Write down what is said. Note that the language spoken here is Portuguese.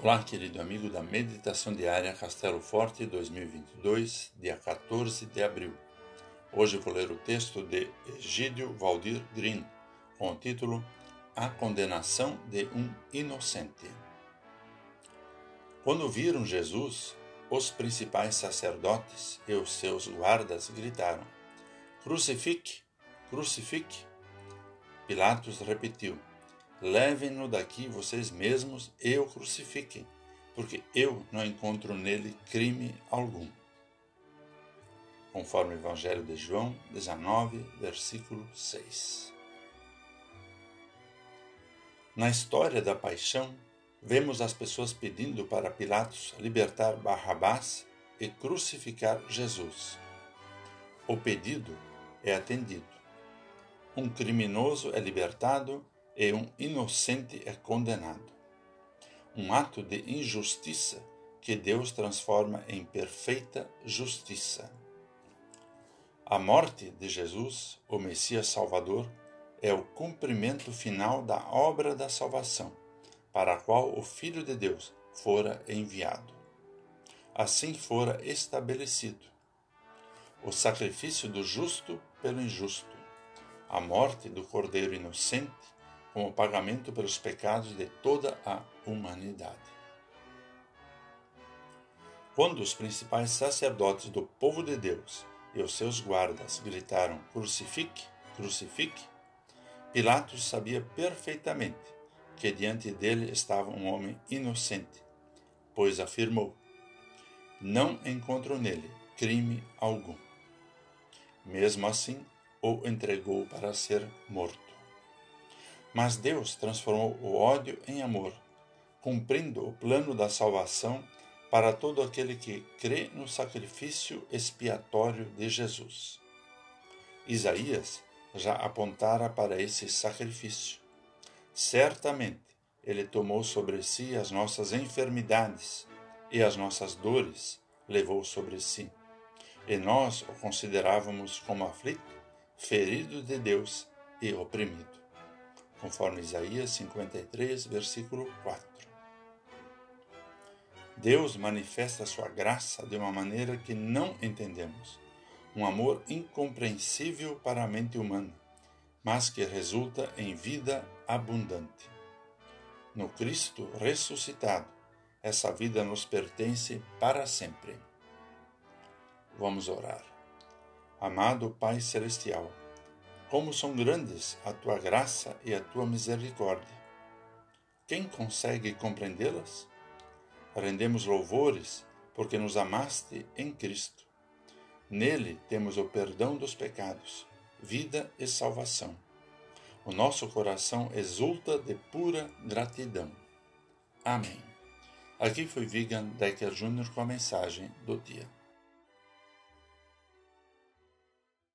Olá, querido amigo da Meditação Diária Castelo Forte 2022, dia 14 de abril. Hoje vou ler o texto de Egídio Valdir Green, com o título A Condenação de um Inocente. Quando viram Jesus, os principais sacerdotes e os seus guardas gritaram: Crucifique, crucifique. Pilatos repetiu: Levem-no daqui vocês mesmos e o crucifiquem, porque eu não encontro nele crime algum. Conforme o Evangelho de João 19, versículo 6. Na história da paixão, vemos as pessoas pedindo para Pilatos libertar Barrabás e crucificar Jesus. O pedido é atendido. Um criminoso é libertado e um inocente é condenado. Um ato de injustiça que Deus transforma em perfeita justiça. A morte de Jesus, o Messias Salvador, é o cumprimento final da obra da salvação, para a qual o Filho de Deus fora enviado. Assim fora estabelecido o sacrifício do justo pelo injusto, a morte do Cordeiro inocente como pagamento pelos pecados de toda a humanidade. Quando os principais sacerdotes do povo de Deus e os seus guardas gritaram: Crucifique, crucifique, Pilatos sabia perfeitamente que diante dele estava um homem inocente, pois afirmou: Não encontro nele crime algum. Mesmo assim, o entregou para ser morto. Mas Deus transformou o ódio em amor, cumprindo o plano da salvação para todo aquele que crê no sacrifício expiatório de Jesus. Isaías já apontara para esse sacrifício. Certamente ele tomou sobre si as nossas enfermidades e as nossas dores levou sobre si. E nós o considerávamos como aflito, ferido de Deus e oprimido conforme Isaías 53, versículo 4. Deus manifesta sua graça de uma maneira que não entendemos, um amor incompreensível para a mente humana, mas que resulta em vida abundante. No Cristo ressuscitado, essa vida nos pertence para sempre. Vamos orar. Amado Pai Celestial, como são grandes a tua graça e a tua misericórdia. Quem consegue compreendê-las? Rendemos louvores porque nos amaste em Cristo. Nele temos o perdão dos pecados, vida e salvação. O nosso coração exulta de pura gratidão. Amém. Aqui foi Vigan Decker Jr. com a mensagem do dia.